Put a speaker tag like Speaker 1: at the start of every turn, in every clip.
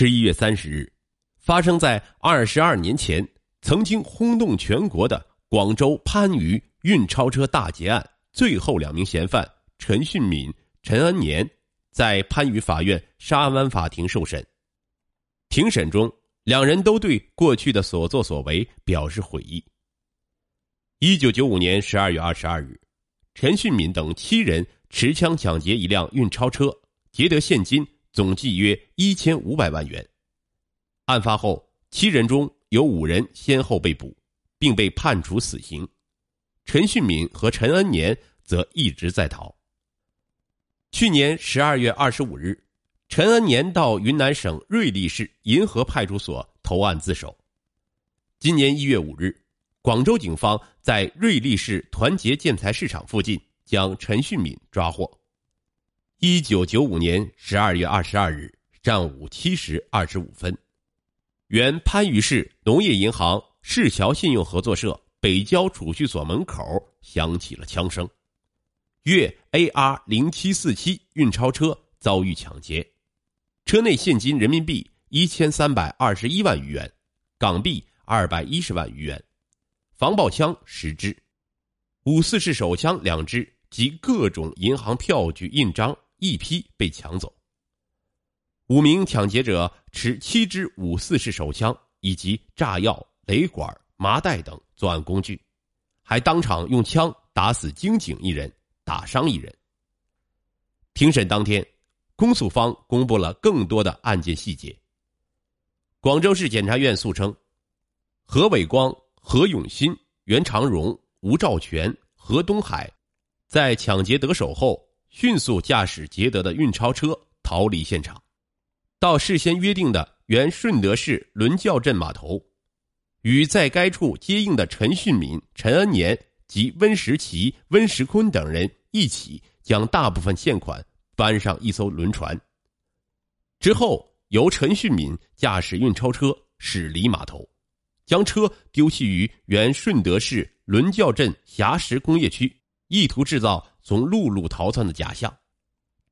Speaker 1: 十一月三十日，发生在二十二年前曾经轰动全国的广州番禺运钞车大劫案最后两名嫌犯陈训敏、陈恩年，在番禺法院沙湾法庭受审。庭审中，两人都对过去的所作所为表示悔意。一九九五年十二月二十二日，陈训敏等七人持枪抢劫一辆运钞车，劫得现金。总计约一千五百万元。案发后，七人中有五人先后被捕，并被判处死刑。陈训敏和陈恩年则一直在逃。去年十二月二十五日，陈恩年到云南省瑞丽市银河派出所投案自首。今年一月五日，广州警方在瑞丽市团结建材市场附近将陈训敏抓获。一九九五年十二月二十二日上午七时二十五分，原番禺市农业银行市桥信用合作社北郊储蓄所门口响起了枪声，粤 AR 零七四七运钞车遭遇抢劫，车内现金人民币一千三百二十一万余元，港币二百一十万余元，防爆枪十支，五四式手枪两支及各种银行票据印章。一批被抢走。五名抢劫者持七支五四式手枪以及炸药、雷管、麻袋等作案工具，还当场用枪打死警警一人，打伤一人。庭审当天，公诉方公布了更多的案件细节。广州市检察院诉称，何伟光、何永新、袁长荣、吴兆全、何东海，在抢劫得手后。迅速驾驶捷德的运钞车逃离现场，到事先约定的原顺德市伦教镇码头，与在该处接应的陈训敏、陈恩年及温石奇、温石坤等人一起，将大部分现款搬上一艘轮船。之后，由陈训敏驾驶运钞车驶离码头，将车丢弃于原顺德市伦教镇霞石工业区，意图制造。从陆路逃窜的假象，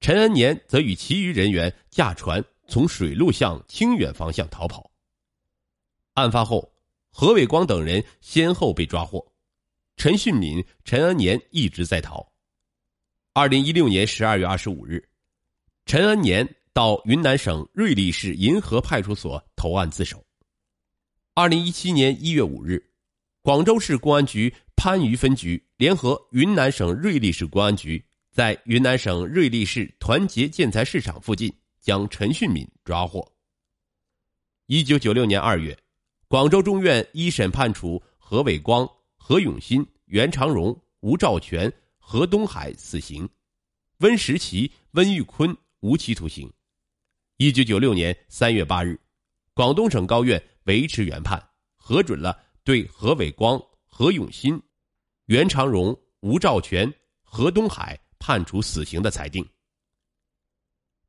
Speaker 1: 陈恩年则与其余人员驾船从水路向清远方向逃跑。案发后，何伟光等人先后被抓获，陈训敏、陈恩年一直在逃。二零一六年十二月二十五日，陈恩年到云南省瑞丽市银河派出所投案自首。二零一七年一月五日，广州市公安局。番禺分局联合云南省瑞丽市公安局，在云南省瑞丽市团结建材市场附近将陈训敏抓获。一九九六年二月，广州中院一审判处何伟光、何永新、袁长荣、吴兆全、何东海死刑，温石奇、温玉坤无期徒刑。一九九六年三月八日，广东省高院维持原判，核准了对何伟光、何永新。袁长荣、吴兆全、何东海判处死刑的裁定。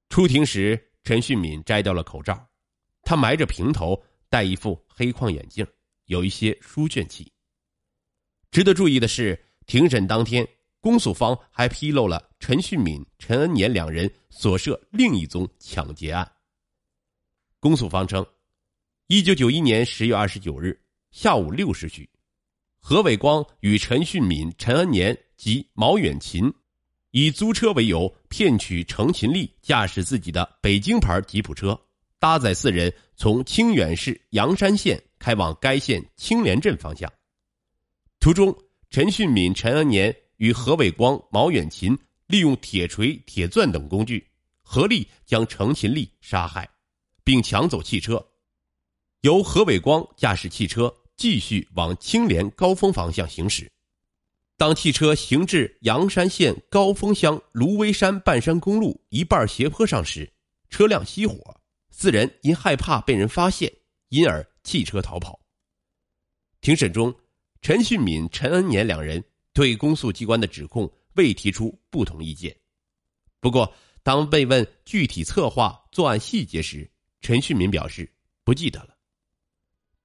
Speaker 1: 出庭时，陈训敏摘掉了口罩，他埋着平头，戴一副黑框眼镜，有一些书卷气。值得注意的是，庭审当天，公诉方还披露了陈训敏、陈恩年两人所涉另一宗抢劫案。公诉方称，一九九一年十月二十九日下午六时许。何伟光与陈训敏、陈恩年及毛远琴，以租车为由骗取程勤利驾驶自己的北京牌吉普车，搭载四人从清远市阳山县开往该县青莲镇方向。途中，陈训敏、陈恩年与何伟光、毛远琴利用铁锤、铁钻等工具，合力将程勤利杀害，并抢走汽车，由何伟光驾驶汽车。继续往青莲高峰方向行驶，当汽车行至阳山县高峰乡芦苇山半山公路一半斜坡上时，车辆熄火，四人因害怕被人发现，因而弃车逃跑。庭审中，陈训敏、陈恩年两人对公诉机关的指控未提出不同意见。不过，当被问具体策划作案细节时，陈训敏表示不记得了。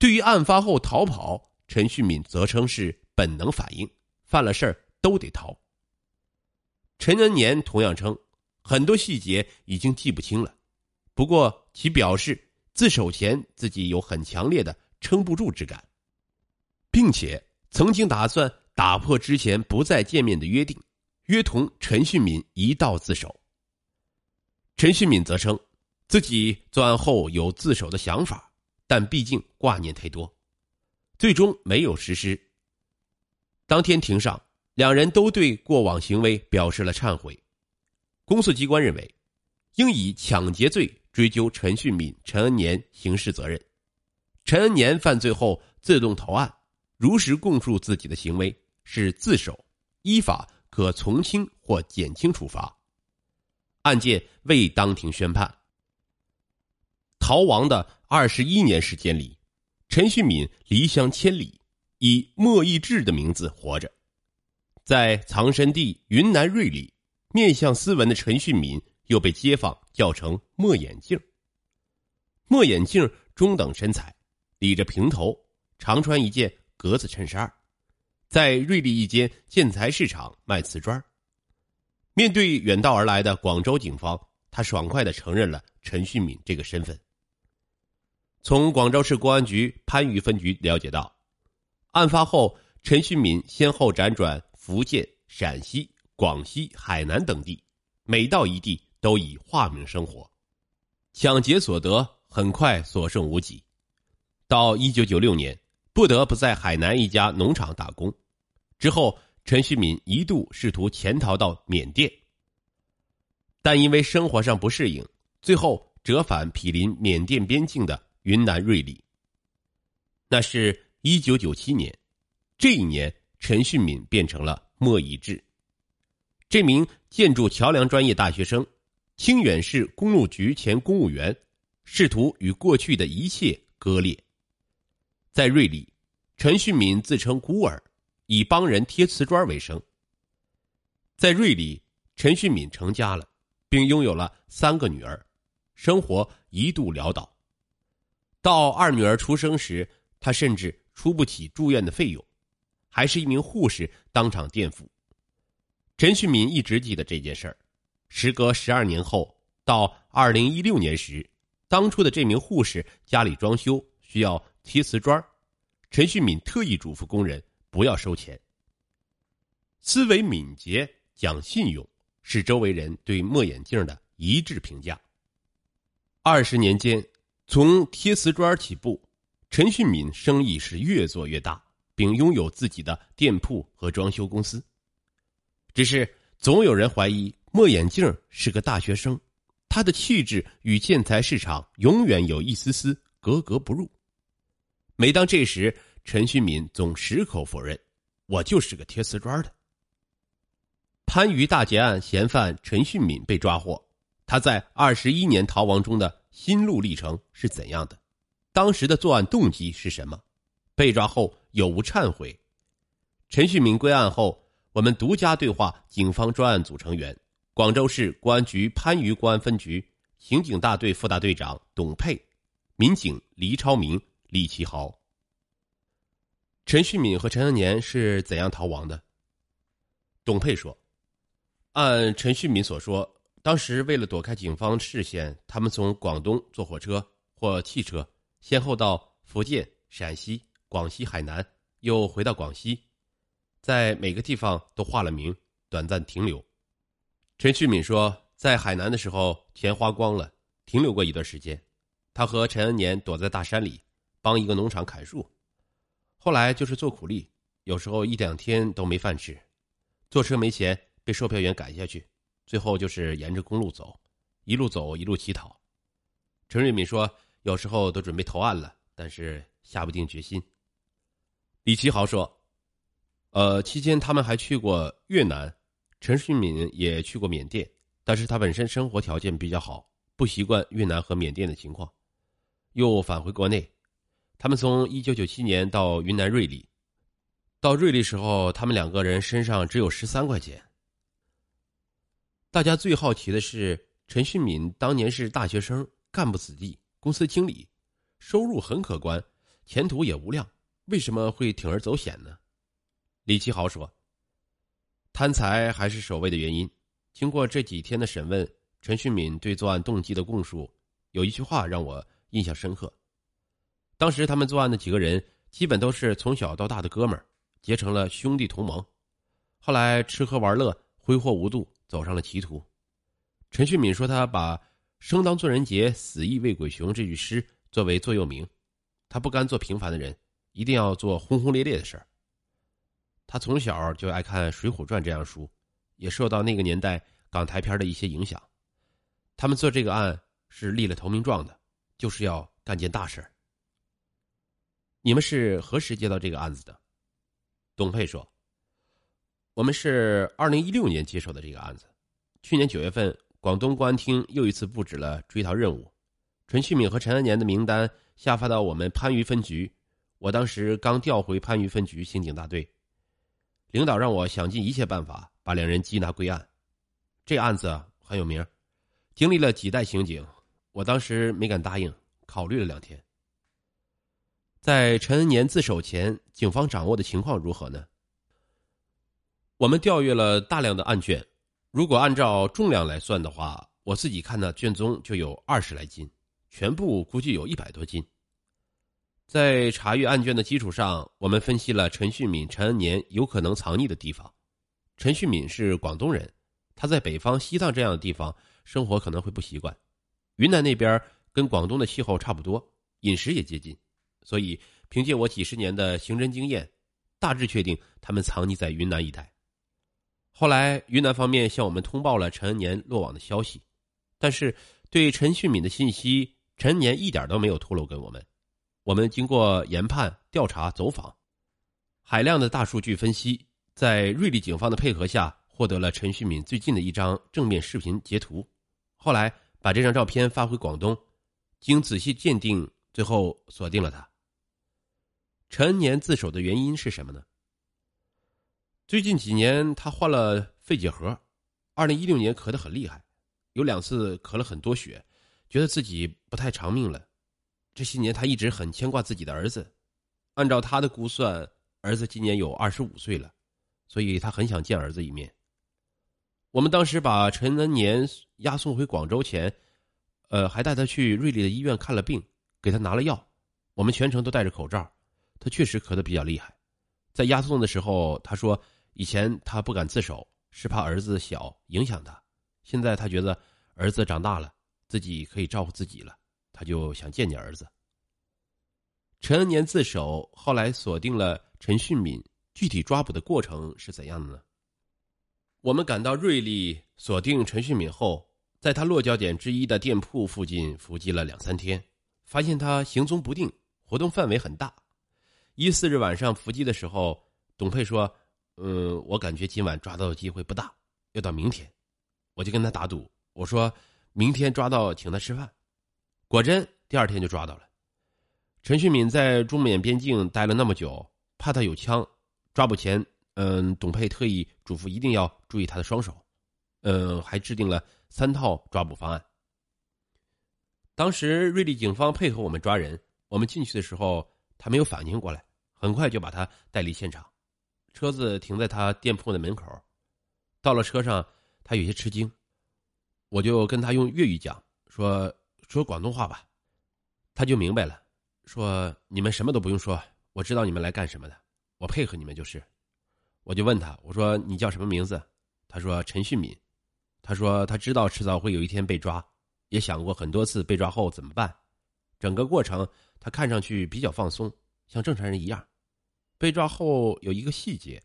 Speaker 1: 对于案发后逃跑，陈旭敏则称是本能反应，犯了事儿都得逃。陈恩年同样称，很多细节已经记不清了，不过其表示自首前自己有很强烈的撑不住之感，并且曾经打算打破之前不再见面的约定，约同陈旭敏一道自首。陈旭敏则称，自己作案后有自首的想法，但毕竟挂念太多，最终没有实施。当天庭上，两人都对过往行为表示了忏悔。公诉机关认为，应以抢劫罪追究陈旭敏、陈恩年刑事责任。陈恩年犯罪后自动投案，如实供述自己的行为是自首，依法可从轻或减轻处罚。案件未当庭宣判。逃亡的二十一年时间里，陈旭敏离乡千里，以莫义志的名字活着，在藏身地云南瑞丽。面相斯文的陈旭敏又被街坊叫成“莫眼镜”。莫眼镜中等身材，理着平头，常穿一件格子衬衫，在瑞丽一间建材市场卖瓷砖。面对远道而来的广州警方，他爽快的承认了陈旭敏这个身份。从广州市公安局番禺分局了解到，案发后，陈旭敏先后辗转福建、陕西。广西、海南等地，每到一地都以化名生活，抢劫所得很快所剩无几。到一九九六年，不得不在海南一家农场打工。之后，陈旭敏一度试图潜逃到缅甸，但因为生活上不适应，最后折返毗邻缅甸边境的云南瑞丽。那是一九九七年，这一年，陈旭敏变成了莫以志。这名建筑桥梁专业大学生，清远市公路局前公务员，试图与过去的一切割裂。在瑞丽，陈旭敏自称孤儿，以帮人贴瓷砖为生。在瑞丽，陈旭敏成家了，并拥有了三个女儿，生活一度潦倒。到二女儿出生时，他甚至出不起住院的费用，还是一名护士当场垫付。陈旭敏一直记得这件事儿。时隔十二年后，到二零一六年时，当初的这名护士家里装修需要贴瓷砖，陈旭敏特意嘱咐工人不要收钱。思维敏捷、讲信用，是周围人对墨眼镜的一致评价。二十年间，从贴瓷砖起步，陈旭敏生意是越做越大，并拥有自己的店铺和装修公司。只是总有人怀疑莫眼镜是个大学生，他的气质与建材市场永远有一丝丝格格不入。每当这时，陈旭敏总矢口否认：“我就是个贴瓷砖的。”番禺大劫案嫌犯陈旭敏被抓获，他在二十一年逃亡中的心路历程是怎样的？当时的作案动机是什么？被抓后有无忏悔？陈旭敏归案后。我们独家对话警方专案组成员，广州市公安局番禺公安分局刑警大队副大队长董佩，民警黎超明、李其豪。陈旭敏和陈恩年是怎样逃亡的？董佩说：“按陈旭敏所说，当时为了躲开警方视线，他们从广东坐火车或汽车，先后到福建、陕西、广西、海南，又回到广西。”在每个地方都化了名，短暂停留。陈旭敏说，在海南的时候钱花光了，停留过一段时间。他和陈恩年躲在大山里，帮一个农场砍树。后来就是做苦力，有时候一两天都没饭吃。坐车没钱，被售票员赶下去。最后就是沿着公路走，一路走一路乞讨。陈瑞敏说，有时候都准备投案了，但是下不定决心。李奇豪说。呃，期间他们还去过越南，陈旭敏也去过缅甸，但是他本身生活条件比较好，不习惯越南和缅甸的情况，又返回国内。他们从一九九七年到云南瑞丽，到瑞丽时候，他们两个人身上只有十三块钱。大家最好奇的是，陈旭敏当年是大学生、干部子弟、公司经理，收入很可观，前途也无量，为什么会铤而走险呢？李奇豪说：“贪财还是首位的原因。经过这几天的审问，陈旭敏对作案动机的供述，有一句话让我印象深刻。当时他们作案的几个人，基本都是从小到大的哥们儿，结成了兄弟同盟。后来吃喝玩乐，挥霍无度，走上了歧途。陈旭敏说：“他把‘生当作人杰，死亦为鬼雄’这句诗作为座右铭。他不甘做平凡的人，一定要做轰轰烈烈的事儿。他从小就爱看《水浒传》这样书，也受到那个年代港台片的一些影响。他们做这个案是立了投名状的，就是要干件大事。你们是何时接到这个案子的？”董佩说。我们是二零一六年接手的这个案子，去年九月份，广东公安厅又一次布置了追逃任务，陈旭敏和陈安年的名单下发到我们番禺分局，我当时刚调回番禺分局刑警大队，领导让我想尽一切办法把两人缉拿归案，这案子很有名，经历了几代刑警，我当时没敢答应，考虑了两天。在陈恩年自首前，警方掌握的情况如何呢？我们调阅了大量的案卷，如果按照重量来算的话，我自己看的卷宗就有二十来斤，全部估计有一百多斤。在查阅案卷的基础上，我们分析了陈旭敏、陈恩年有可能藏匿的地方。陈旭敏是广东人，他在北方西藏这样的地方生活可能会不习惯，云南那边跟广东的气候差不多，饮食也接近，所以凭借我几十年的刑侦经验，大致确定他们藏匿在云南一带。后来，云南方面向我们通报了陈恩年落网的消息，但是对陈旭敏的信息，陈恩年一点都没有透露给我们。我们经过研判、调查、走访，海量的大数据分析，在瑞丽警方的配合下，获得了陈旭敏最近的一张正面视频截图。后来把这张照片发回广东，经仔细鉴定，最后锁定了他。陈恩年自首的原因是什么呢？最近几年，他患了肺结核，二零一六年咳得很厉害，有两次咳了很多血，觉得自己不太长命了。这些年，他一直很牵挂自己的儿子。按照他的估算，儿子今年有二十五岁了，所以他很想见儿子一面。我们当时把陈恩年押送回广州前，呃，还带他去瑞丽的医院看了病，给他拿了药。我们全程都戴着口罩，他确实咳得比较厉害。在押送的时候，他说。以前他不敢自首，是怕儿子小影响他。现在他觉得儿子长大了，自己可以照顾自己了，他就想见见儿子。陈恩年自首，后来锁定了陈训敏，具体抓捕的过程是怎样的呢？我们赶到瑞丽，锁定陈训敏后，在他落脚点之一的店铺附近伏击了两三天，发现他行踪不定，活动范围很大。一四日晚上伏击的时候，董佩说。嗯，我感觉今晚抓到的机会不大，要到明天。我就跟他打赌，我说明天抓到请他吃饭。果真，第二天就抓到了。陈旭敏在中缅边境待了那么久，怕他有枪。抓捕前，嗯，董佩特意嘱咐一定要注意他的双手，嗯，还制定了三套抓捕方案。当时瑞丽警方配合我们抓人，我们进去的时候，他没有反应过来，很快就把他带离现场。车子停在他店铺的门口，到了车上，他有些吃惊，我就跟他用粤语讲，说说广东话吧，他就明白了，说你们什么都不用说，我知道你们来干什么的，我配合你们就是。我就问他，我说你叫什么名字？他说陈旭敏，他说他知道迟早会有一天被抓，也想过很多次被抓后怎么办，整个过程他看上去比较放松，像正常人一样。被抓后有一个细节，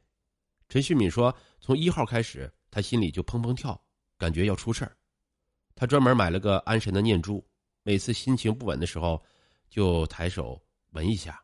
Speaker 1: 陈旭敏说：“从一号开始，他心里就砰砰跳，感觉要出事儿。他专门买了个安神的念珠，每次心情不稳的时候，就抬手闻一下。